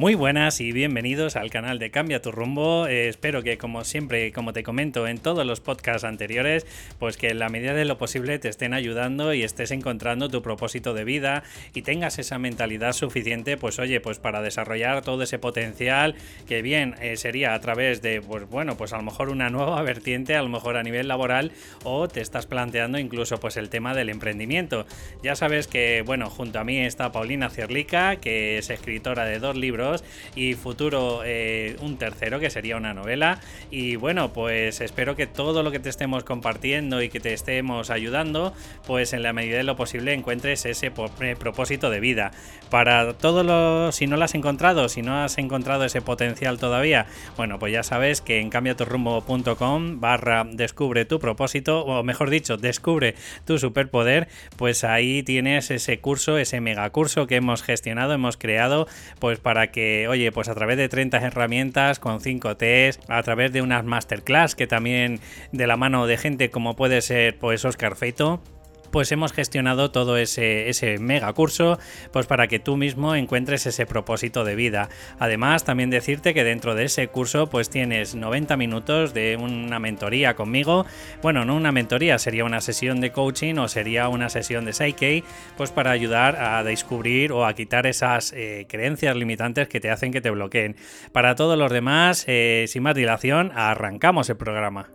Muy buenas y bienvenidos al canal de Cambia tu rumbo. Eh, espero que como siempre, como te comento en todos los podcasts anteriores, pues que en la medida de lo posible te estén ayudando y estés encontrando tu propósito de vida y tengas esa mentalidad suficiente, pues oye, pues para desarrollar todo ese potencial que bien eh, sería a través de, pues bueno, pues a lo mejor una nueva vertiente, a lo mejor a nivel laboral o te estás planteando incluso pues el tema del emprendimiento. Ya sabes que, bueno, junto a mí está Paulina Cierlica, que es escritora de dos libros y futuro eh, un tercero que sería una novela. Y bueno, pues espero que todo lo que te estemos compartiendo y que te estemos ayudando, pues en la medida de lo posible encuentres ese eh, propósito de vida. Para todo lo, si no lo has encontrado, si no has encontrado ese potencial todavía, bueno, pues ya sabes que en cambiaturrumbo.com barra descubre tu propósito, o mejor dicho, descubre tu superpoder, pues ahí tienes ese curso, ese megacurso que hemos gestionado, hemos creado, pues para que, oye, pues a través de 30 herramientas, con 5 test, a través de unas masterclass que también de la mano de gente como puede ser pues Oscar Feito, pues hemos gestionado todo ese, ese mega curso pues para que tú mismo encuentres ese propósito de vida. Además, también decirte que dentro de ese curso pues tienes 90 minutos de una mentoría conmigo. Bueno, no una mentoría, sería una sesión de coaching o sería una sesión de Psyche, pues para ayudar a descubrir o a quitar esas eh, creencias limitantes que te hacen que te bloqueen. Para todos los demás, eh, sin más dilación, arrancamos el programa.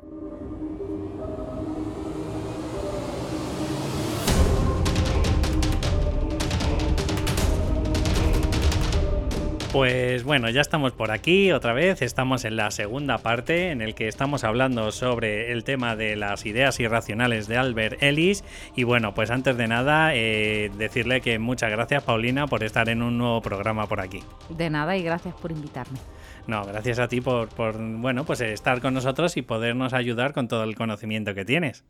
Pues bueno, ya estamos por aquí otra vez, estamos en la segunda parte en el que estamos hablando sobre el tema de las ideas irracionales de Albert Ellis y bueno, pues antes de nada eh, decirle que muchas gracias Paulina por estar en un nuevo programa por aquí. De nada y gracias por invitarme. No, gracias a ti por, por bueno, pues estar con nosotros y podernos ayudar con todo el conocimiento que tienes.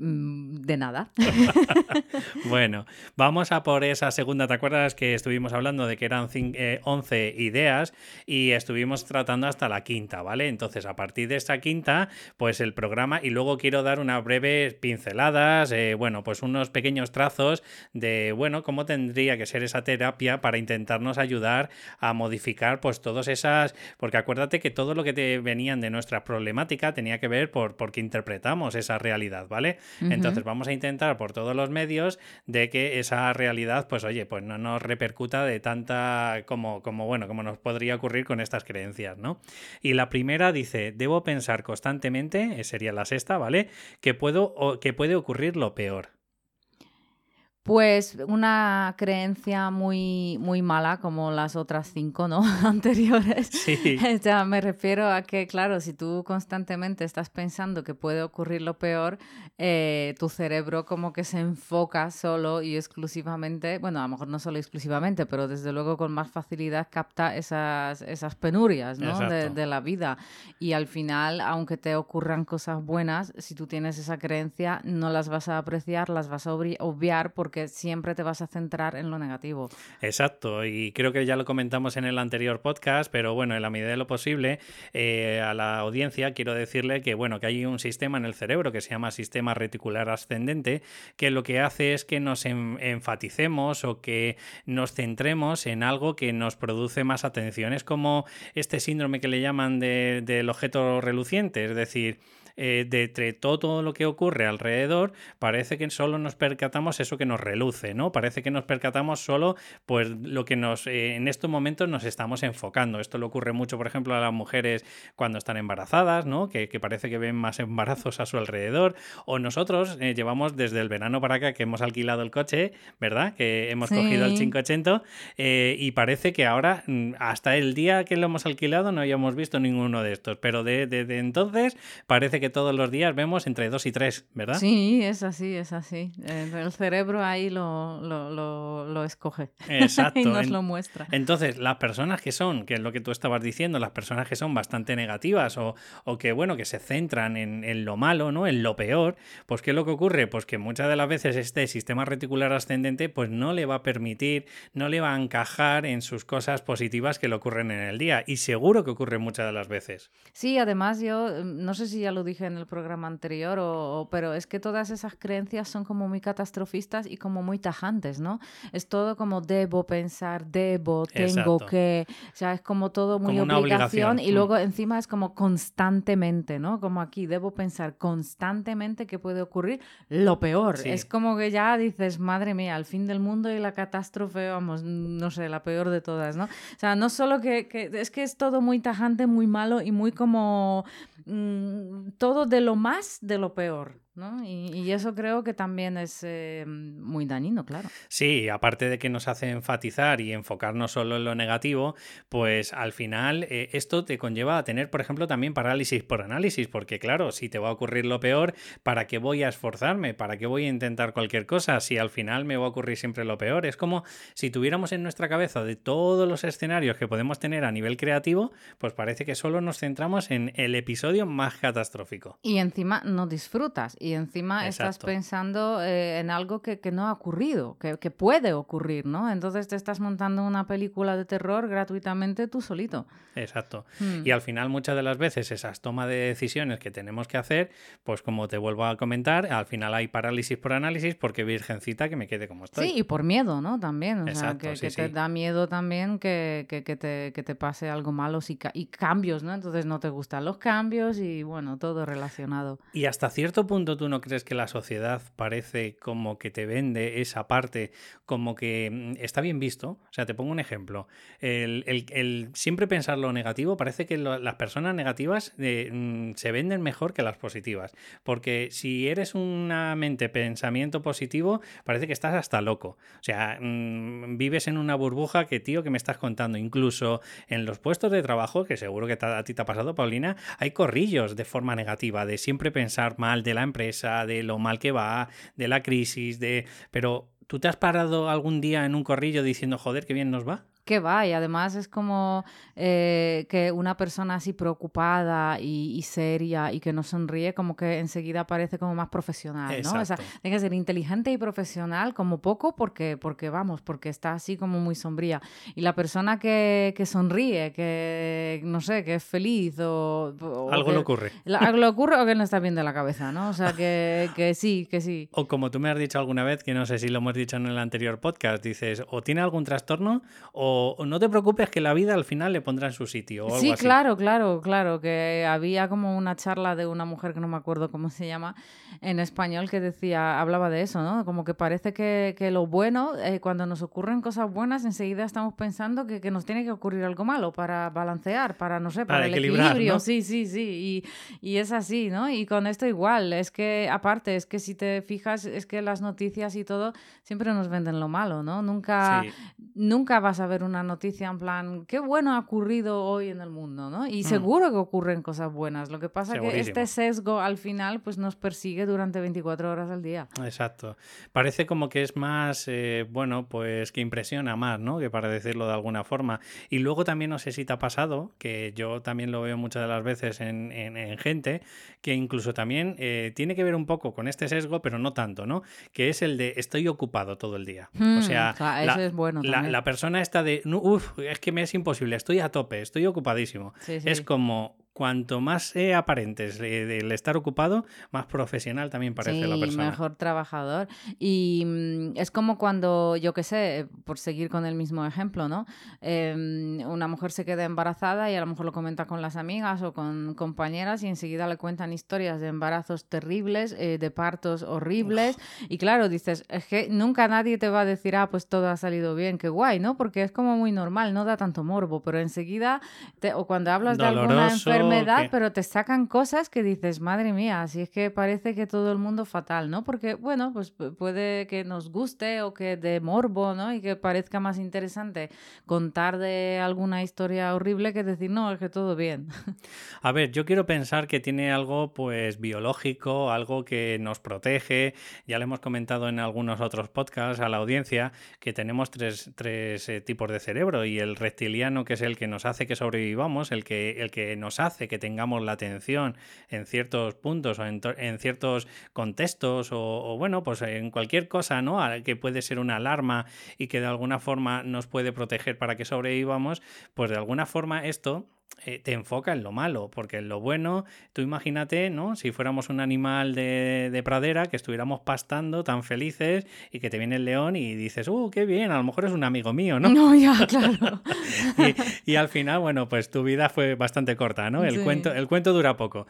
Mm, de nada. bueno, vamos a por esa segunda. ¿Te acuerdas que estuvimos hablando de que eran 11 eh, ideas y estuvimos tratando hasta la quinta, ¿vale? Entonces, a partir de esta quinta, pues el programa, y luego quiero dar unas breves pinceladas, eh, bueno, pues unos pequeños trazos de, bueno, cómo tendría que ser esa terapia para intentarnos ayudar a modificar, pues todas esas, porque acuérdate que todo lo que te venían de nuestra problemática tenía que ver por porque interpretamos esa realidad, ¿vale? Entonces vamos a intentar por todos los medios de que esa realidad, pues oye, pues no nos repercuta de tanta como, como bueno, como nos podría ocurrir con estas creencias, ¿no? Y la primera dice, debo pensar constantemente, sería la sexta, ¿vale? Que puedo, que puede ocurrir lo peor. Pues una creencia muy, muy mala como las otras cinco, ¿no? Anteriores. Sí. ya me refiero a que, claro, si tú constantemente estás pensando que puede ocurrir lo peor, eh, tu cerebro como que se enfoca solo y exclusivamente, bueno, a lo mejor no solo exclusivamente, pero desde luego con más facilidad capta esas, esas penurias, ¿no? De, de la vida. Y al final, aunque te ocurran cosas buenas, si tú tienes esa creencia, no las vas a apreciar, las vas a obviar porque siempre te vas a centrar en lo negativo. Exacto, y creo que ya lo comentamos en el anterior podcast, pero bueno, en la medida de lo posible, eh, a la audiencia quiero decirle que bueno, que hay un sistema en el cerebro que se llama sistema reticular ascendente, que lo que hace es que nos enfaticemos o que nos centremos en algo que nos produce más atención. Es como este síndrome que le llaman del objeto reluciente, es decir, eh, de entre todo lo que ocurre alrededor, parece que solo nos percatamos eso que nos reluce, ¿no? Parece que nos percatamos solo pues lo que nos eh, en estos momentos nos estamos enfocando. Esto le ocurre mucho, por ejemplo, a las mujeres cuando están embarazadas, ¿no? Que, parece que ven más embarazos a su alrededor. O nosotros eh, llevamos desde el verano para acá que hemos alquilado el coche, ¿verdad? Que hemos cogido el 580 y parece que ahora, mm, hasta el día que lo hemos alquilado, no habíamos visto ninguno de estos. Pero desde de, entonces parece que todos los días vemos entre dos y tres, ¿verdad? Sí, es así, es así. El cerebro ahí lo, lo, escoge Exacto. y nos lo muestra. Entonces, las personas que son, que es lo que tú estabas diciendo, las personas que son bastante negativas o, o que, bueno, que se centran en, en, lo malo, ¿no? En lo peor, pues ¿qué es lo que ocurre? Pues que muchas de las veces este sistema reticular ascendente pues no le va a permitir, no le va a encajar en sus cosas positivas que le ocurren en el día. Y seguro que ocurre muchas de las veces. Sí, además yo, no sé si ya lo dije dije en el programa anterior, o, pero es que todas esas creencias son como muy catastrofistas y como muy tajantes, ¿no? Es todo como debo pensar, debo, tengo que, o sea, es como todo muy obligación, y mm. luego encima es como constantemente, ¿no? Como aquí, debo pensar constantemente que puede ocurrir lo peor. Es como que ya dices, madre mía, al fin del mundo y la catástrofe, vamos, no sé, la peor de todas, ¿no? O sea, no solo que, que es que es todo muy tajante, muy malo y muy como mm, todo de lo más de lo peor. Y, eso creo que también es eh, muy dañino, claro. Sí, aparte de que nos hace enfatizar y enfocarnos solo en lo negativo, pues al final eh, esto te conlleva a tener, por ejemplo, también parálisis por análisis, porque claro, si te va a ocurrir lo peor, ¿para qué voy a esforzarme? ¿Para qué voy a intentar cualquier cosa si al final me va a ocurrir siempre lo peor? Es como si tuviéramos en nuestra cabeza de todos los escenarios que podemos tener a nivel creativo, pues parece que solo nos centramos en el episodio más catastrófico. Y encima no disfrutas y encima estás pensando eh, en algo que, no ha ocurrido, que, puede ocurrir, ¿no? Entonces te estás montando una película de terror gratuitamente tú solito. Exacto. Hmm. Y al final muchas de las veces esas tomas de decisiones que tenemos que hacer, pues como te vuelvo a comentar, al final hay parálisis por análisis porque virgencita que me quede como estoy. Sí, y por miedo, ¿no? También. O sea, que, te da miedo también que, te, te, pase algo malo y, y cambios, ¿no? Entonces no te gustan los cambios y bueno, todo relacionado. Y hasta cierto punto tú no crees que la sociedad parece como que te vende esa parte, como que mm, está bien visto? O sea, te pongo un ejemplo. El, siempre pensar lo negativo, parece que las personas negativas eh, mm, se venden mejor que las positivas. Porque si eres una mente pensamiento positivo, parece que estás hasta loco. O sea, mm, vives en una burbuja que, tío, que me estás contando. Incluso en los puestos de trabajo, que seguro que a ti te ha pasado, Paulina, hay corrillos de forma negativa, de siempre pensar mal de la empresa de lo mal que va, de la crisis, de... Pero ¿tú te has parado algún día en un corrillo diciendo, joder, qué bien nos va? Que va y además es como eh, que una persona así preocupada y, seria y que no sonríe como que enseguida parece como más profesional, ¿no? O sea, tiene que ser inteligente y profesional como poco porque, porque vamos, porque está así como muy sombría. Y la persona que, que sonríe, que no sé, que es feliz o... algo le ocurre. algo le ocurre o que no está bien de la cabeza, ¿no? O sea, que, que sí, que sí. O como tú me has dicho alguna vez, que no sé si lo hemos dicho en el anterior podcast, dices, o tiene algún trastorno o no te preocupes que la vida al final le pondrá en su sitio. O sí, claro, claro, claro, que había como una charla de una mujer que no me acuerdo cómo se llama en español que decía, hablaba de eso, ¿no? Como que parece que, lo bueno, eh, cuando nos ocurren cosas buenas, enseguida estamos pensando que, nos tiene que ocurrir algo malo para balancear, para, no sé, para, el equilibrio. Sí, sí, sí, y, es así, ¿no? Y con esto igual, es que aparte, es que si te fijas, es que las noticias y todo siempre nos venden lo malo, ¿no? Nunca, nunca vas a ver una noticia en plan, qué bueno ha ocurrido hoy en el mundo, ¿no? Y mm. seguro que ocurren cosas buenas. Lo que pasa es que este sesgo al final pues nos persigue durante 24 horas al día. Exacto. Parece como que es más, eh, bueno, pues que impresiona más, ¿no? Que para decirlo de alguna forma. Y luego también no sé si te ha pasado, que yo también lo veo muchas de las veces en, gente, que incluso también eh, tiene que ver un poco con este sesgo, pero no tanto, ¿no? Que es el de estoy ocupado todo el día. o hmm, sea, es bueno la, la, persona está de, es que me es imposible, estoy a tope, estoy ocupadísimo. Es como, cuanto más aparentes el estar ocupado, más profesional también parece la persona. mejor trabajador. Y mm, es como cuando, yo qué sé, por seguir con el mismo ejemplo, ¿no? Em, una mujer se queda embarazada y a lo mejor lo comenta con las amigas o con compañeras y enseguida le cuentan historias de embarazos terribles, eh, de partos horribles. Y claro, dices, es que nunca nadie te va a decir, ah, pues todo ha salido bien, qué guay, ¿no? Porque es como muy normal, no da tanto morbo, pero enseguida, o cuando hablas de alguna enfermedad, pero te sacan cosas que dices, madre mía, así es que parece que todo el mundo fatal, ¿no? Porque, bueno, pues puede que nos guste o que de morbo, ¿no? Y que parezca más interesante contar de alguna historia horrible que decir, no, es que todo bien. A ver, yo quiero pensar que tiene algo, pues, biológico, algo que nos protege. Ya le hemos comentado en algunos otros podcasts a la audiencia que tenemos tres, tres eh, tipos de cerebro y el reptiliano, que es el que nos hace que sobrevivamos, el que, el que nos hace que tengamos la atención en ciertos puntos o en, ciertos contextos o, bueno, pues en cualquier cosa, ¿no? Que puede ser una alarma y que de alguna forma nos puede proteger para que sobrevivamos, pues de alguna forma esto te enfoca en lo malo, porque en lo bueno, tú imagínate, ¿no? Si fuéramos un animal de, pradera, que estuviéramos pastando tan felices y que te viene el león y dices, ¡uh, qué bien! A lo mejor es un amigo mío, ¿no? No, ya, claro. y, al final, bueno, pues tu vida fue bastante corta, ¿no? El, cuento, el cuento dura poco.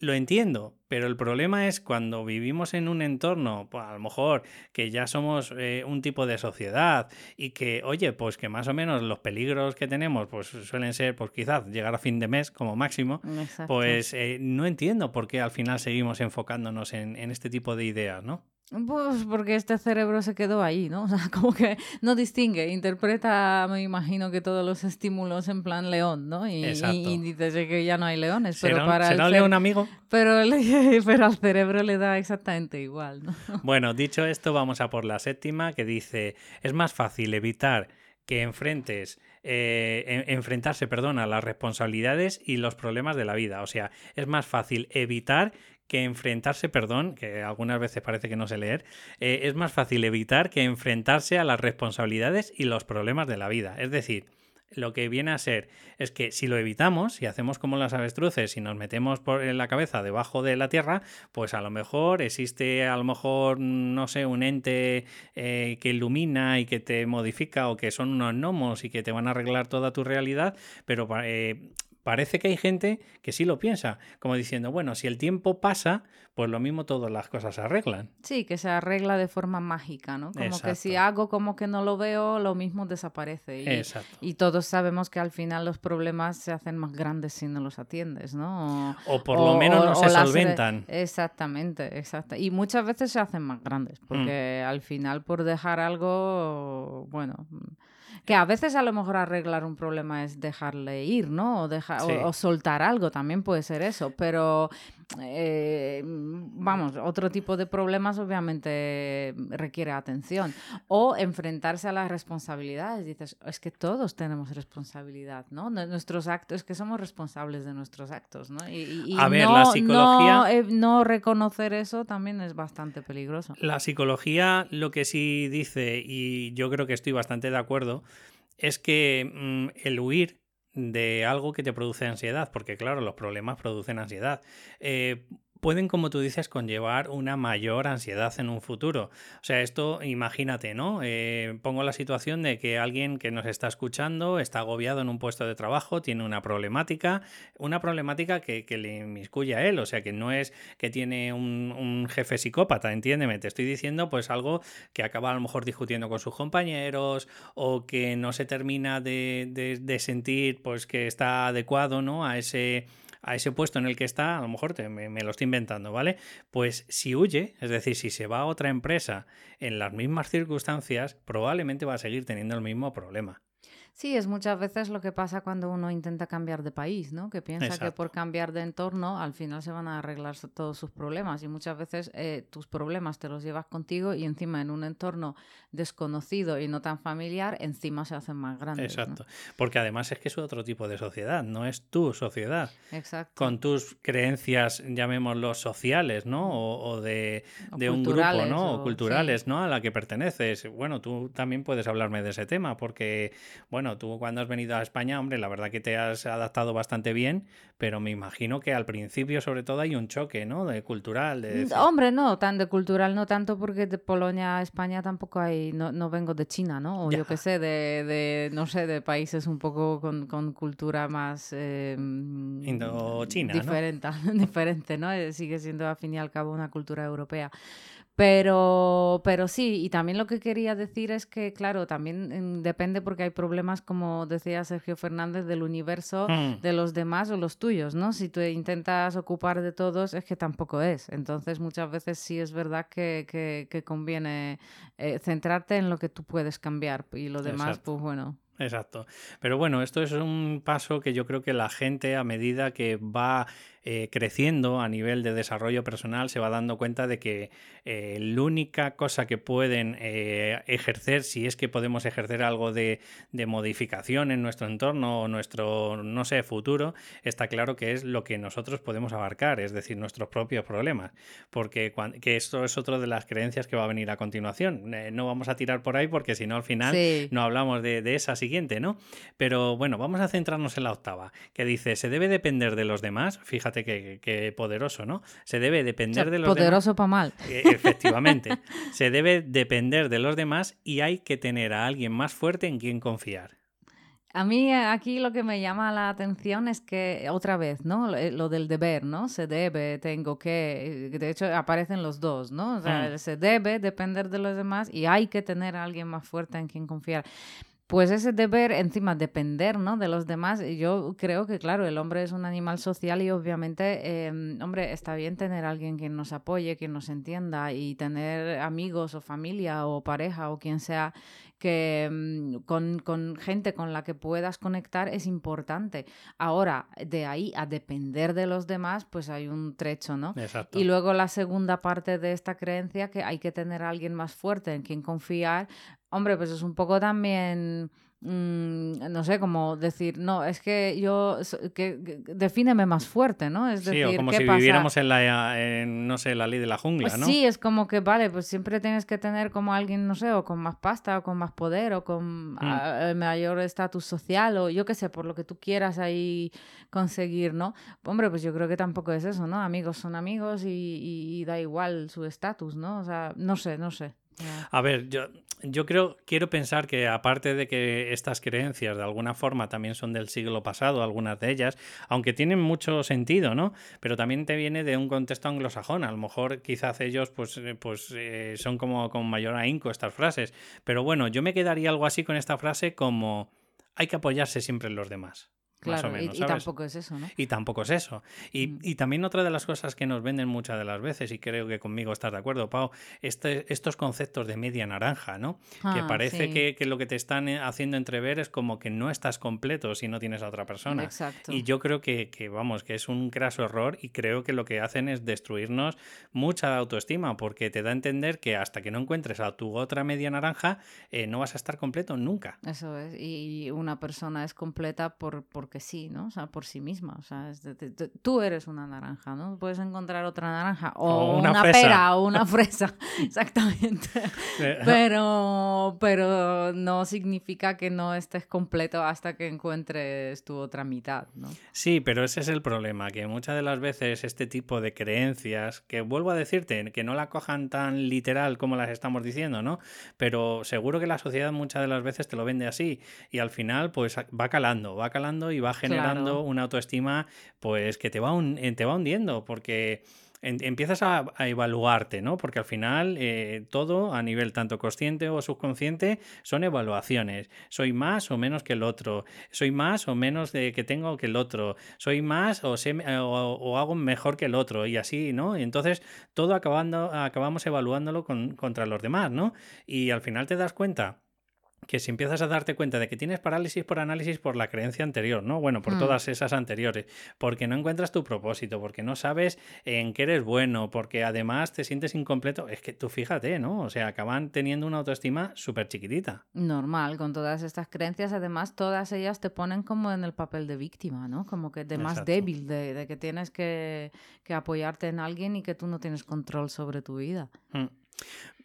Lo entiendo, pero el problema es cuando vivimos en un entorno, pues a lo mejor que ya somos eh, un tipo de sociedad y que, oye, pues que más o menos los peligros que tenemos, pues suelen ser, pues quizás llegar a fin de mes como máximo, pues eh, no entiendo por qué al final seguimos enfocándonos en, en este tipo de ideas, ¿no? Pues porque este cerebro se quedó ahí, ¿no? O sea, como que no distingue, interpreta, me imagino que todos los estímulos en plan león, ¿no? Y, y, dices que ya no hay leones, pero para ¿será el león amigo? Pero, pero al cerebro le da exactamente igual, ¿no? Bueno, dicho esto, vamos a por la séptima que dice, es más fácil evitar que enfrentes eh, enfrentarse perdón, a las responsabilidades y los problemas de la vida. O sea, es más fácil evitar que enfrentarse, perdón, que algunas veces parece que no sé leer, eh, es más fácil evitar que enfrentarse a las responsabilidades y los problemas de la vida. Es decir, lo que viene a ser es que si lo evitamos, si hacemos como las avestruces y nos metemos por la cabeza debajo de la tierra, pues a lo mejor existe, a lo mejor, no sé, un ente eh, que ilumina y que te modifica o que son unos gnomos y que te van a arreglar toda tu realidad, pero eh, parece que hay gente que sí lo piensa, como diciendo, bueno, si el tiempo pasa, pues lo mismo todas las cosas se arreglan. Sí, que se arregla de forma mágica, ¿no? Como que si hago como que no lo veo, lo mismo desaparece. Y, Exacto. y todos sabemos que al final los problemas se hacen más grandes si no los atiendes, ¿no? O, por lo menos no se solventan. Exactamente, exacto. Y muchas veces se hacen más grandes, porque mm. al final por dejar algo, bueno que a veces a lo mejor arreglar un problema es dejarle ir, ¿no? O, dejar, o, soltar algo, también puede ser eso, pero eh, vamos, otro tipo de problemas obviamente requiere atención. O enfrentarse a las responsabilidades. Dices, es que todos tenemos responsabilidad, ¿no? Nuestros actos, es que somos responsables de nuestros actos, ¿no? Y, a ver, la psicología... Eh, no reconocer eso también es bastante peligroso. La psicología lo que sí dice, y yo creo que estoy bastante de acuerdo, es que mm, el huir de algo que te produce ansiedad, porque claro, los problemas producen ansiedad. Eh, pueden, como tú dices, conllevar una mayor ansiedad en un futuro. O sea, esto, imagínate, ¿no? Eh, pongo la situación de que alguien que nos está escuchando está agobiado en un puesto de trabajo, tiene una problemática, una problemática que, le inmiscuye a él, o sea, que no es que tiene un, jefe psicópata, entiéndeme, te estoy diciendo pues algo que acaba a lo mejor discutiendo con sus compañeros o que no se termina de, de sentir pues que está adecuado, ¿no? A ese a ese puesto en el que está, a lo mejor me, me, lo estoy inventando, ¿vale? Pues si huye, es decir, si se va a otra empresa en las mismas circunstancias, probablemente va a seguir teniendo el mismo problema. Sí, es muchas veces lo que pasa cuando uno intenta cambiar de país, ¿no? Que piensa que por cambiar de entorno al final se van a arreglar todos sus problemas y muchas veces eh, tus problemas te los llevas contigo y encima en un entorno desconocido y no tan familiar, encima se hacen más grandes. Exacto, porque además es que es otro tipo de sociedad, no es tu sociedad. Exacto. Con tus creencias, llamémoslo sociales, ¿no? O, de, un grupo, ¿no? O, culturales, ¿no? A la que perteneces. Bueno, tú también puedes hablarme de ese tema porque, bueno, bueno, tú cuando has venido a España, hombre, la verdad que te has adaptado bastante bien, pero me imagino que al principio sobre todo hay un choque, ¿no? De cultural. De... Hombre, no, tan de cultural no tanto porque de Polonia a España tampoco hay, no, no vengo de China, ¿no? O yo qué sé, de, de, no sé, de países un poco con, con cultura más... Eh, Indochina, diferente, ¿no? diferente, ¿no? Eh, sigue siendo al fin y al cabo una cultura europea. Pero, pero sí, y también lo que quería decir es que, claro, también mm, depende porque hay problemas, como decía Sergio Fernández, del universo mm. de los demás o los tuyos, ¿no? Si tú intentas ocupar de todos, es que tampoco es. Entonces, muchas veces sí es verdad que, que, conviene eh, centrarte en lo que tú puedes cambiar y lo demás, pues bueno. Exacto. Pero bueno, esto es un paso que yo creo que la gente, a medida que va eh, creciendo a nivel de desarrollo personal se va dando cuenta de que eh, la única cosa que pueden eh, ejercer, si es que podemos ejercer algo de, modificación en nuestro entorno o nuestro, no sé, futuro, está claro que es lo que nosotros podemos abarcar, es decir, nuestros propios problemas. Porque que esto es otra de las creencias que va a venir a continuación. no vamos a tirar por ahí porque si no al final no hablamos de, de esa siguiente, ¿no? Pero bueno, vamos a centrarnos en la octava, que dice, se debe depender de los demás, fíjate qué poderoso, ¿no? Se debe depender de los demás. Poderoso para mal. E, efectivamente, se debe depender de los demás y hay que tener a alguien más fuerte en quien confiar. A mí eh, aquí lo que me llama la atención es que, otra vez, ¿no? Eh, lo del deber, ¿no? Se debe, tengo que, de hecho aparecen los dos, ¿no? O sea, mm. se debe depender de los demás y hay que tener a alguien más fuerte en quien confiar pues ese deber encima depender ¿no? de los demás, yo creo que claro, el hombre es un animal social y obviamente, em, hombre, está bien tener a alguien que nos apoye, que nos entienda y tener amigos o familia o pareja o quien sea que em, con, con, gente con la que puedas conectar es importante. Ahora, de ahí a depender de los demás, pues hay un trecho, ¿no? Exacto. Y luego la segunda parte de esta creencia, que hay que tener a alguien más fuerte en quien confiar, Hombre, pues es un poco también, mm, no sé, como decir, no, es que yo, que, defíneme más fuerte, ¿no? Es decir, sí, o como si viviéramos en la, no sé, la ley de la jungla, pues ¿no? Sí, es como que, vale, pues siempre tienes que tener como alguien, no sé, o con más pasta, o con más poder, o con mm. mayor estatus social, o yo qué sé, por lo que tú quieras ahí conseguir, ¿no? Hombre, pues yo creo que tampoco es eso, ¿no? Amigos son amigos y, y da igual su estatus, ¿no? O sea, no sé, no sé. A ver, yo, yo creo, quiero pensar que aparte de que estas creencias de alguna forma también son del siglo pasado, algunas de ellas, aunque tienen mucho sentido, ¿no? Pero también te viene de un contexto anglosajón. A lo mejor quizás ellos pues, eh, pues eh, son como con mayor ahínco estas frases. Pero bueno, yo me quedaría algo así con esta frase como hay que apoyarse siempre en los demás. Claro, y, tampoco es eso, ¿no? Y tampoco es eso. Y, mm. y, también otra de las cosas que nos venden muchas de las veces, y creo que conmigo estás de acuerdo, Pau, este, estos conceptos de media naranja, ¿no? que ah, parece que, que, lo que te están eh, haciendo entrever es como que no estás completo si no tienes a otra persona. Exacto. Y yo creo que, que, vamos, que es un craso error y creo que lo que hacen es destruirnos mucha autoestima, porque te da a entender que hasta que no encuentres a tu otra media naranja, eh, no vas a estar completo nunca. Eso es. Y una persona es completa por, por que sí, ¿no? O sea, por sí misma. O sea, tú eres una naranja, ¿no? Puedes encontrar otra naranja o, una, pera o una fresa, exactamente. pero, pero no significa que no estés completo hasta que encuentres tu otra mitad, ¿no? Sí, pero ese es el problema, que muchas de las veces este tipo de creencias, que vuelvo a decirte, que no la cojan tan literal como las estamos diciendo, ¿no? Pero seguro que la sociedad muchas de las veces te lo vende así y al final pues va calando, va calando y va generando una autoestima pues que te va, eh, te va hundiendo porque empiezas a, evaluarte, ¿no? Porque al final eh, todo a nivel tanto consciente o subconsciente son evaluaciones. Soy más o menos que el otro. Soy más o menos de que tengo que el otro. Soy más o, sé, o, hago mejor que el otro y así, ¿no? Y entonces todo acabando, acabamos evaluándolo contra los demás, ¿no? Y al final te das cuenta que si empiezas a darte cuenta de que tienes parálisis por análisis por la creencia anterior, ¿no? Bueno, por mm. todas esas anteriores, porque no encuentras tu propósito, porque no sabes en qué eres bueno, porque además te sientes incompleto, es que tú fíjate, ¿no? O sea, acaban teniendo una autoestima súper chiquitita. Normal, con todas estas creencias, además todas ellas te ponen como en el papel de víctima, ¿no? Como que de más débil, de, que tienes que, apoyarte en alguien y que tú no tienes control sobre tu vida. Mm.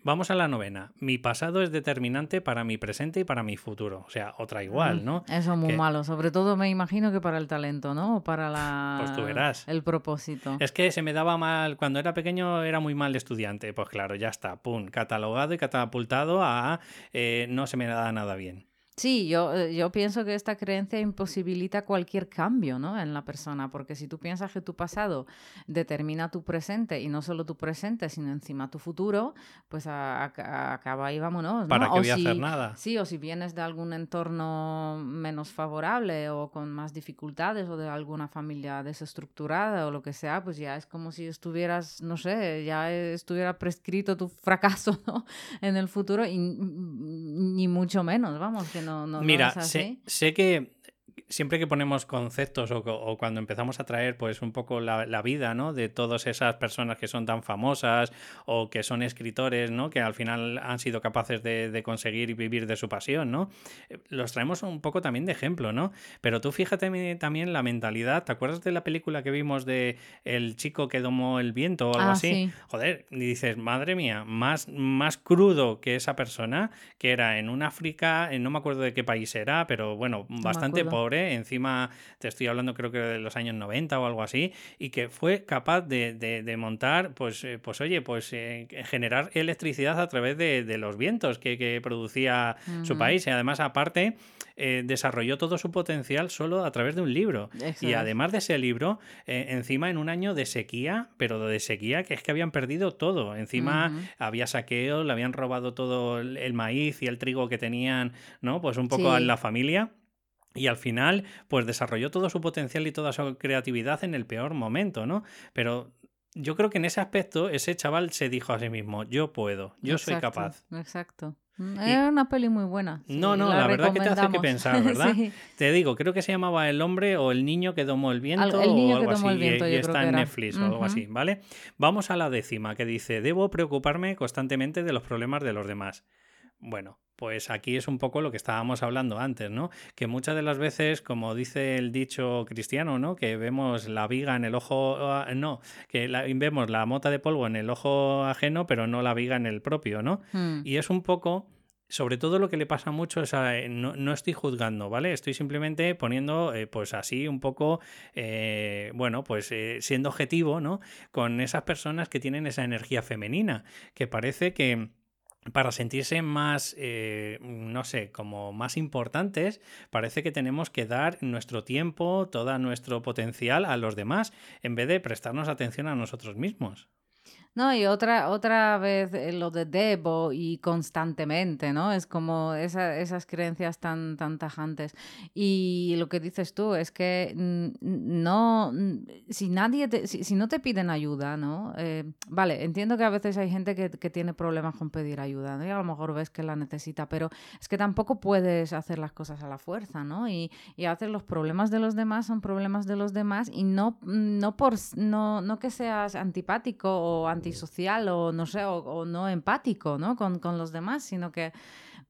Vamos a la novena. Mi pasado es determinante para mi presente y para mi futuro. O sea, otra igual, ¿no? Eso es muy malo. Sobre todo me imagino que para el talento, ¿no? O para la... Pues tú verás. El propósito. Es que se me daba mal... Cuando era pequeño era muy mal estudiante. Pues claro, ya está. Pum. Catalogado y catapultado a... Eh, no se me da nada bien. Sí, yo, eh, yo pienso que esta creencia imposibilita cualquier cambio ¿no? en la persona, porque si tú piensas que tu pasado determina tu presente, y no solo tu presente, sino encima tu futuro, pues acaba ahí vámonos. ¿Para qué voy a hacer nada? Sí, o si vienes de algún entorno menos favorable o con más dificultades o de alguna familia desestructurada o lo que sea, pues ya es como si estuvieras, no sé, ya estuviera prescrito tu fracaso ¿no? en el futuro y ni mucho menos, vamos, que Mira, sé, que siempre que ponemos conceptos o, cuando empezamos a traer pues un poco la, vida, ¿no? De todas esas personas que son tan famosas o que son escritores, ¿no? Que al final han sido capaces de, conseguir vivir de su pasión, ¿no? Eh, los traemos un poco también de ejemplo, ¿no? Pero tú fíjate también la mentalidad, ¿te acuerdas de la película que vimos de el chico que domó el viento o algo ah, así? Joder, y dices, madre mía, más, más crudo que esa persona, que era en un África, no me acuerdo de qué país era, pero bueno, bastante pobre, encima te estoy hablando creo que de los años 90 o algo así, y que fue capaz de, montar, pues, eh, pues oye, pues eh, generar electricidad a través de, los vientos que, producía su país. Y además, aparte, eh, desarrolló todo su potencial solo a través de un libro. y además de ese libro, encima en un año de sequía, pero de sequía que es que habían perdido todo. Encima había saqueo, le habían robado todo el maíz y el trigo que tenían, ¿no? Pues un poco en la familia. Y al final, pues desarrolló todo su potencial y toda su creatividad en el peor momento, ¿no? Pero yo creo que en ese aspecto ese chaval se dijo a sí mismo, yo puedo, yo soy capaz. Exacto. Es una peli muy buena. no, no, la, verdad que te hace que pensar, ¿verdad? Te digo, creo que se llamaba El hombre o El niño que domó el viento el niño o algo que así. El viento, y, está en Netflix o algo así, ¿vale? Vamos a la décima que dice, debo preocuparme constantemente de los problemas de los demás. Bueno, pues aquí es un poco lo que estábamos hablando antes, ¿no? Que muchas de las veces, como dice el dicho cristiano, ¿no? Que vemos la viga en el ojo, ah, no, que vemos la mota de polvo en el ojo ajeno, pero no la viga en el propio, ¿no? Hmm. Y es un poco sobre todo lo que le pasa mucho es a, no, estoy juzgando, ¿vale? Estoy simplemente poniendo, eh, pues así, un poco, eh, bueno, pues eh, siendo objetivo, ¿no? Con esas personas que tienen esa energía femenina, que parece que para sentirse más, eh, no sé, como más importantes, parece que tenemos que dar nuestro tiempo, todo nuestro potencial a los demás, en vez de prestarnos atención a nosotros mismos. No, y otra, otra vez eh, lo de debo y constantemente, ¿no? Es como esas creencias tan, tan tajantes. Y lo que dices tú es que no, si nadie, si, no te piden ayuda, ¿no? Eh, vale, entiendo que a veces hay gente que, tiene problemas con pedir ayuda, ¿no? Y a lo mejor ves que la necesita, pero es que tampoco puedes hacer las cosas a la fuerza, ¿no? Y, y a veces los problemas de los demás son problemas de los demás y no, no, por, no, no que seas antipático o anti social o no sé, o, no empático ¿no? Con, con, los demás, sino que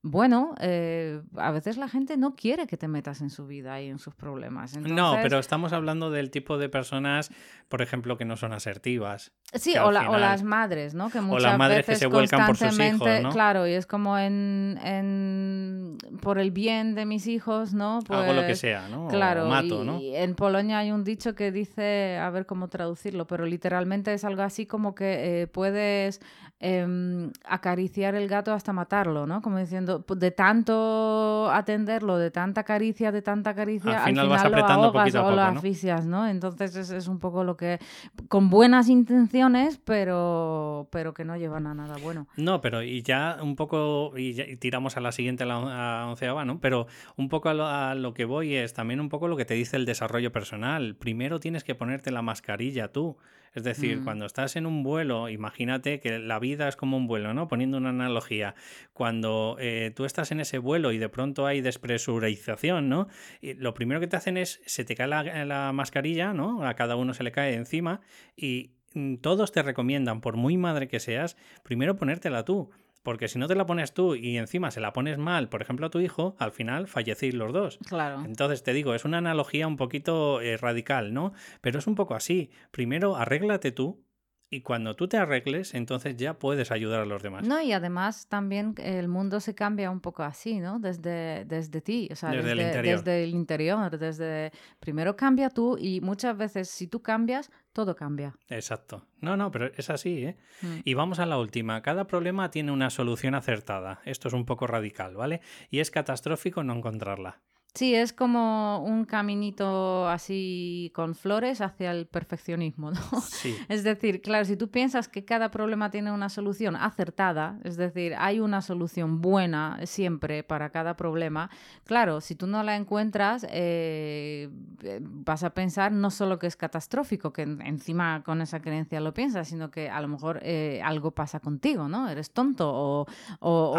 bueno, eh, a veces la gente no quiere que te metas en su vida y en sus problemas. No, pero estamos hablando del tipo de personas, por ejemplo, que no son asertivas. Sí, o, las madres, ¿no? Que muchas o las madres que se vuelcan por sus hijos, ¿no? Claro, y es como en, en, por el bien de mis hijos, ¿no? Hago lo que pues, sea, ¿no? Claro, mato, ¿no? Y en Polonia hay un dicho que dice, a ver cómo traducirlo, pero literalmente es algo así como que eh, puedes Em, acariciar el gato hasta matarlo, ¿no? Como diciendo, de tanto atenderlo, de tanta caricia, de tanta caricia, al final, vas apretando lo ahogas o lo asfixias, ¿no? Entonces es, es, un poco lo que, con buenas intenciones, pero, pero que no llevan a nada bueno. No, pero y ya un poco, y, tiramos a la siguiente, a la onceava, ¿no? Pero un poco a lo, que voy es también un poco lo que te dice el desarrollo personal. Primero tienes que ponerte la mascarilla tú. Es decir, mm. cuando estás en un vuelo, imagínate que la vida es como un vuelo, ¿no? Poniendo una analogía. Cuando eh, tú estás en ese vuelo y de pronto hay despresurización, ¿no? Y lo primero que te hacen es, se te cae la, la mascarilla, ¿no? A cada uno se le cae encima y mm, todos te recomiendan, por muy madre que seas, primero ponértela tú. Porque si no te la pones tú y encima se la pones mal, por ejemplo, a tu hijo, al final fallecéis los dos. Claro. Entonces te digo, es una analogía un poquito eh, radical, ¿no? Pero es un poco así. Primero, arréglate tú y cuando tú te arregles, entonces ya puedes ayudar a los demás. No, y además también el mundo se cambia un poco así, ¿no? Desde, desde ti, o sea, desde, el interior. Desde el interior, desde... Primero cambia tú y muchas veces si tú cambias, todo cambia. Exacto. No, no, pero es así, ¿eh? Mm. Y vamos a la última. Cada problema tiene una solución acertada. Esto es un poco radical, ¿vale? Y es catastrófico no encontrarla. Sí, es como un caminito así con flores hacia el perfeccionismo, ¿no? Sí. Es decir, claro, si tú piensas que cada problema tiene una solución acertada, es decir, hay una solución buena siempre para cada problema, claro, si tú no la encuentras, eh, eh, vas a pensar no solo que es catastrófico, que encima con esa creencia lo piensas, sino que a lo mejor eh, algo pasa contigo, ¿no? Eres tonto o,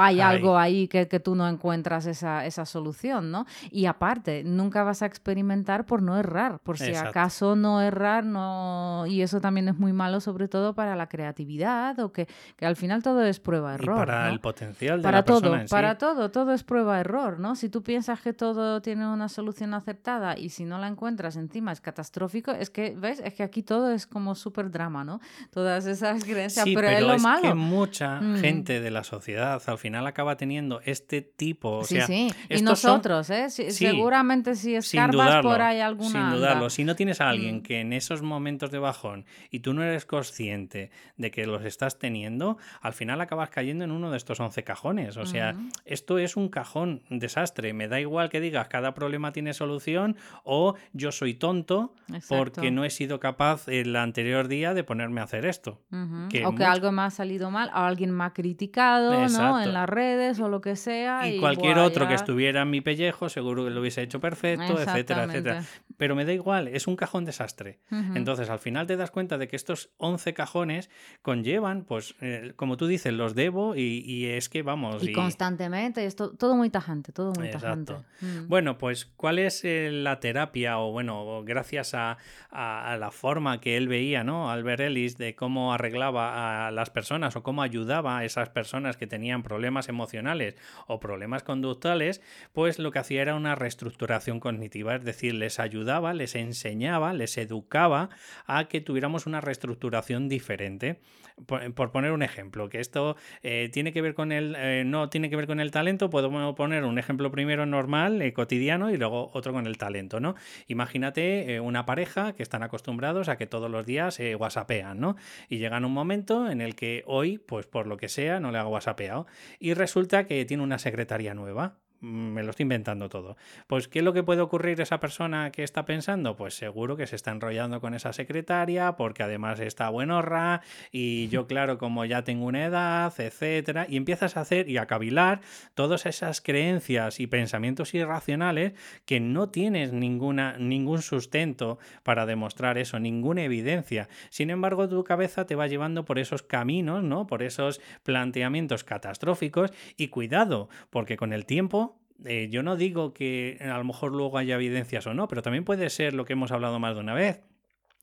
hay, algo ahí que, que, tú no encuentras esa, esa solución. Y aparte, nunca vas a experimentar por no errar, por si acaso no errar, no... Y eso también es muy malo, sobre todo para la creatividad, o que, que al final todo es prueba-error. Para el potencial de para la todo, persona en Para todo, todo es prueba-error, ¿no? Si tú piensas que todo tiene una solución aceptada y si no la encuentras encima es catastrófico, es que, ¿ves? Es que aquí todo es como súper drama, ¿no? Todas esas creencias, pero, es lo malo. que mucha mm. gente de la sociedad al final acaba teniendo este tipo, sí, sí. Y nosotros, ¿eh? seguramente si escarbas por ahí alguna... Sin dudarlo, si no tienes a alguien mm. que en esos momentos de bajón y tú no eres consciente de que los estás teniendo, al final acabas cayendo en uno de estos 11 cajones. O sea, esto es un cajón desastre. Me da igual que digas cada problema tiene solución o yo soy tonto porque no he sido capaz el anterior día de ponerme a hacer esto. o que algo me ha salido mal, o alguien me ha criticado ¿no? en las redes o lo que sea. Y, cualquier otro que estuviera en mi pellejo seguro que lo hubiese hecho perfecto, etcétera, etcétera. Pero me da igual, es un cajón desastre. Entonces, al final te das cuenta de que estos 11 cajones conllevan, pues, eh, como tú dices, los debo y, es que vamos. Y, constantemente, es todo muy tajante, todo muy tajante. Mm. Bueno, pues, ¿cuál es eh, la terapia? O bueno, gracias a, la forma que él veía, ¿no? Albert Ellis, de cómo arreglaba a las personas o cómo ayudaba a esas personas que tenían problemas emocionales o problemas conductuales, pues lo que hacía era una reestructuración cognitiva, es decir, les ayudaba, les enseñaba, les educaba a que tuviéramos una reestructuración diferente. Por, poner un ejemplo, que esto eh, tiene que ver con el, eh, no tiene que ver con el talento, puedo poner un ejemplo primero normal, eh, cotidiano, y luego otro con el talento, ¿no? Imagínate una pareja que están acostumbrados a que todos los días se whatsappean, ¿no? Y llegan un momento en el que hoy, pues por lo que sea, no le hago whatsappeado. Y resulta que tiene una secretaria nueva me lo estoy inventando todo. Pues, ¿qué es lo que puede ocurrir esa persona que está pensando? Pues seguro que se está enrollando con esa secretaria, porque además está buenorra, y yo, claro, como ya tengo una edad, etcétera, y empiezas a hacer y a cavilar todas esas creencias y pensamientos irracionales que no tienes ninguna, ningún sustento para demostrar eso, ninguna evidencia. Sin embargo, tu cabeza te va llevando por esos caminos, ¿no? Por esos planteamientos catastróficos, y cuidado, porque con el tiempo eh, yo no digo que a lo mejor luego haya evidencias o no, pero también puede ser lo que hemos hablado más de una vez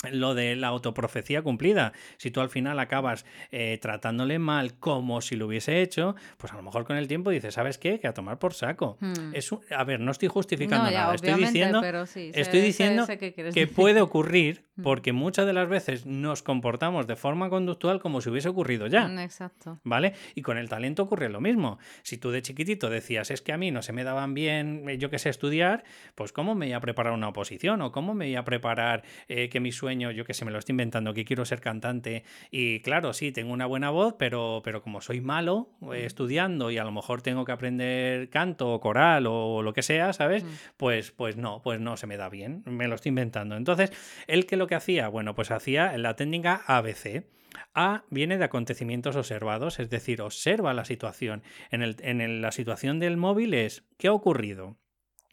lo de la autoprofecía cumplida. Si tú al final acabas eh, tratándole mal como si lo hubiese hecho, pues a lo mejor con el tiempo dices, ¿sabes qué? Que a tomar por saco. Hmm. Es a ver, no estoy justificando nada. Estoy diciendo, estoy diciendo que puede ocurrir hmm. porque muchas de las veces nos comportamos de forma conductual como si hubiese ocurrido ya. Mm, exacto. ¿Vale? Y con el talento ocurre lo mismo. Si tú de chiquitito decías, es que a mí no se me daban bien, eh, yo que sé, estudiar, pues ¿cómo me iba a preparar una oposición? ¿O cómo me iba a preparar eh, que mi sueño yo que sé, me lo estoy inventando, que quiero ser cantante y claro, sí, tengo una buena voz, pero, pero como soy malo eh, estudiando y a lo mejor tengo que aprender canto o coral o lo que sea, ¿sabes? Pues, pues no, pues no se me da bien, me lo estoy inventando. Entonces, él que lo que hacía, bueno, pues hacía la técnica ABC. A viene de acontecimientos observados, es decir, observa la situación. En, el, en la situación del móvil es, ¿qué ha ocurrido?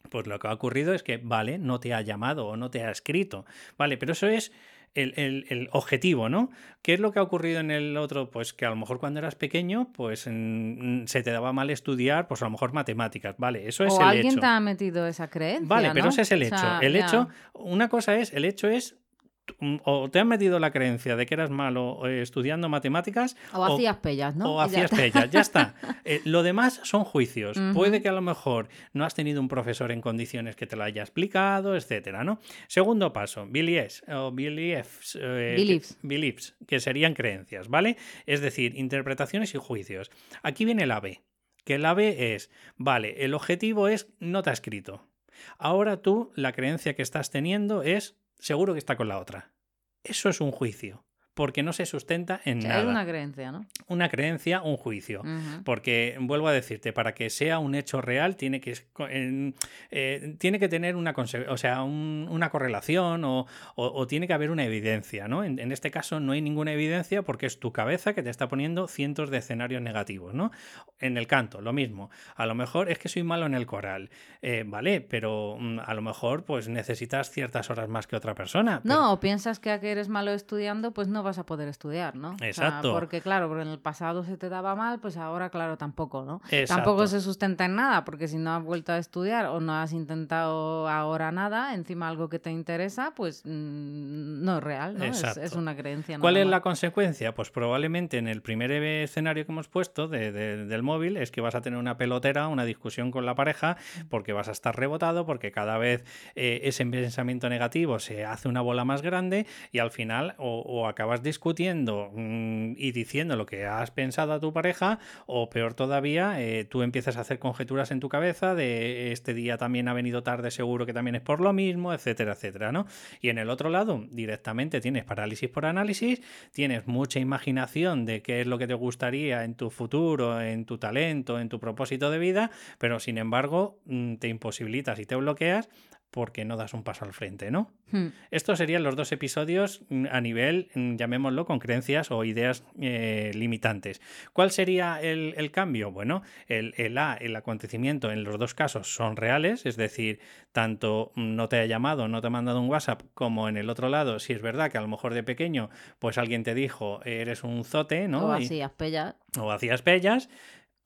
Pues lo que ha ocurrido es que, vale, no te ha llamado o no te ha escrito, vale, pero eso es el, objetivo, ¿no? ¿Qué es lo que ha ocurrido en el otro? Pues que a lo mejor cuando eras pequeño, pues se te daba mal estudiar, pues a lo mejor matemáticas, ¿vale? Eso es o el alguien te ha metido esa creencia. Vale, pero ese es el hecho. el hecho, una cosa es, el hecho es o te han metido la creencia de que eras malo eh, estudiando matemáticas. O, hacías pellas, ¿no? O hacías pellas, ya está. Eh, lo demás son juicios. Puede que a lo mejor no has tenido un profesor en condiciones que te lo haya explicado, etcétera, ¿no? Segundo paso, beliefs, o beliefs, eh, beliefs. Que, serían creencias, ¿vale? Es decir, interpretaciones y juicios. Aquí viene el AB, que el AB es, vale, el objetivo es no te ha escrito. Ahora tú, la creencia que estás teniendo es seguro que está con la otra. Eso es un juicio porque no se sustenta en nada. Es una creencia, ¿no? Una creencia, un juicio. Porque, vuelvo a decirte, para que sea un hecho real tiene que, eh, tiene que tener una, o sea, una correlación o, tiene que haber una evidencia, ¿no? En, este caso no hay ninguna evidencia porque es tu cabeza que te está poniendo cientos de escenarios negativos, ¿no? En el canto, lo mismo. A lo mejor es que soy malo en el coral, eh, ¿vale? Pero mm, a lo mejor pues necesitas ciertas horas más que otra persona. No, o piensas que a que eres malo estudiando, pues no vas a poder estudiar, ¿no? Exacto. porque claro, porque en el pasado se te daba mal, pues ahora, claro, tampoco, ¿no? Exacto. Tampoco se sustenta en nada, porque si no has vuelto a estudiar o no has intentado ahora nada, encima algo que te interesa, pues mm, no es real, ¿no? Es, es una creencia. ¿Cuál es la consecuencia? Pues probablemente en el primer escenario que hemos puesto de- de- del móvil es que vas a tener una pelotera, una discusión con la pareja, porque vas a estar rebotado, porque cada vez eh, ese pensamiento negativo se hace una bola más grande y al final o, o acabas discutiendo mm, y diciendo lo que has pensado a tu pareja, o peor todavía, eh, tú empiezas a hacer conjeturas en tu cabeza de este día también ha venido tarde, seguro que también es por lo mismo, etcétera, etcétera, ¿no? Y en el otro lado, directamente tienes parálisis por análisis, tienes mucha imaginación de qué es lo que te gustaría en tu futuro, en tu talento, en tu propósito de vida, pero sin embargo mm, te imposibilitas y te bloqueas porque no das un paso al frente, ¿no? Hmm. Estos serían los dos episodios mm, a nivel, mm, llamémoslo, con creencias o ideas eh, limitantes. ¿Cuál sería el, el cambio? Bueno, el, el A, el acontecimiento en los dos casos son reales, es decir, tanto no te ha llamado, no te ha mandado un WhatsApp, como en el otro lado, si es verdad que a lo mejor de pequeño, pues alguien te dijo, eres un zote, ¿no? O Y- así, pella. o hacías bellas,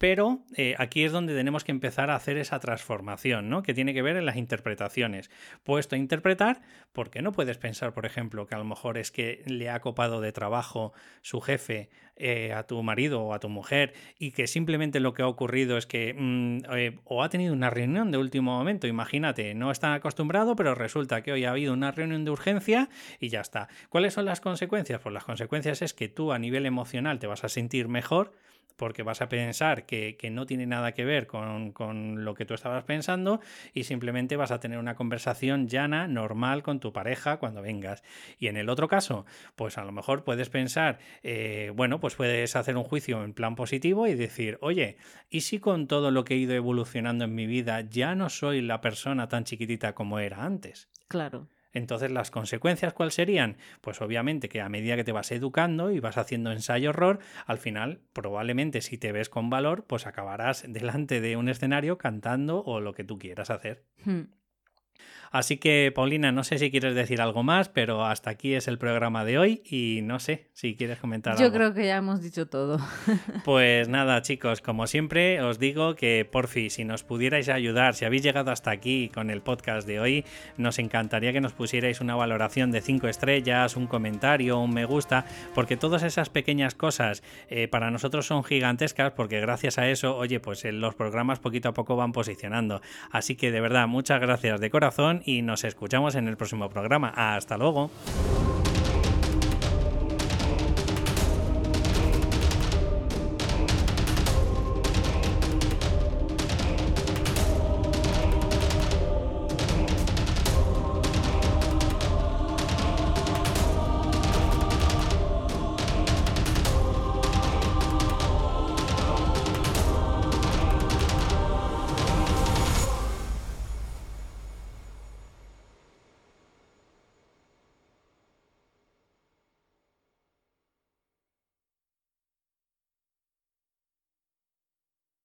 pero eh, aquí es donde tenemos que empezar a hacer esa transformación, ¿no? Que tiene que ver en las interpretaciones. Puesto a interpretar, porque no puedes pensar, por ejemplo, que a lo mejor es que le ha copado de trabajo su jefe eh, a tu marido o a tu mujer y que simplemente lo que ha ocurrido es que mm, eh, o ha tenido una reunión de último momento, imagínate, no está acostumbrado, pero resulta que hoy ha habido una reunión de urgencia y ya está. ¿Cuáles son las consecuencias? Pues las consecuencias es que tú a nivel emocional te vas a sentir mejor porque vas a pensar que, que no tiene nada que ver con, con lo que tú estabas pensando y simplemente vas a tener una conversación llana, normal con tu pareja cuando vengas. Y en el otro caso, pues a lo mejor puedes pensar, eh, bueno, pues puedes hacer un juicio en plan positivo y decir, oye, ¿y si con todo lo que he ido evolucionando en mi vida ya no soy la persona tan chiquitita como era antes? Claro. Entonces, ¿las consecuencias cuáles serían? Pues obviamente que a medida que te vas educando y vas haciendo ensayo-error, al final, probablemente si te ves con valor, pues acabarás delante de un escenario cantando o lo que tú quieras hacer. Hmm. Así que, Paulina, no sé si quieres decir algo más, pero hasta aquí es el programa de hoy y no sé si quieres comentar Yo algo. creo que ya hemos dicho todo. Pues nada, chicos, como siempre os digo que por fin, si nos pudierais ayudar, si habéis llegado hasta aquí con el podcast de hoy, nos encantaría que nos pusierais una valoración de 5 estrellas, un comentario, un me gusta, porque todas esas pequeñas cosas eh, para nosotros son gigantescas, porque gracias a eso, oye, pues eh, los programas poquito a poco van posicionando. Así que de verdad, muchas gracias de corazón y nos escuchamos en el próximo programa. Hasta luego.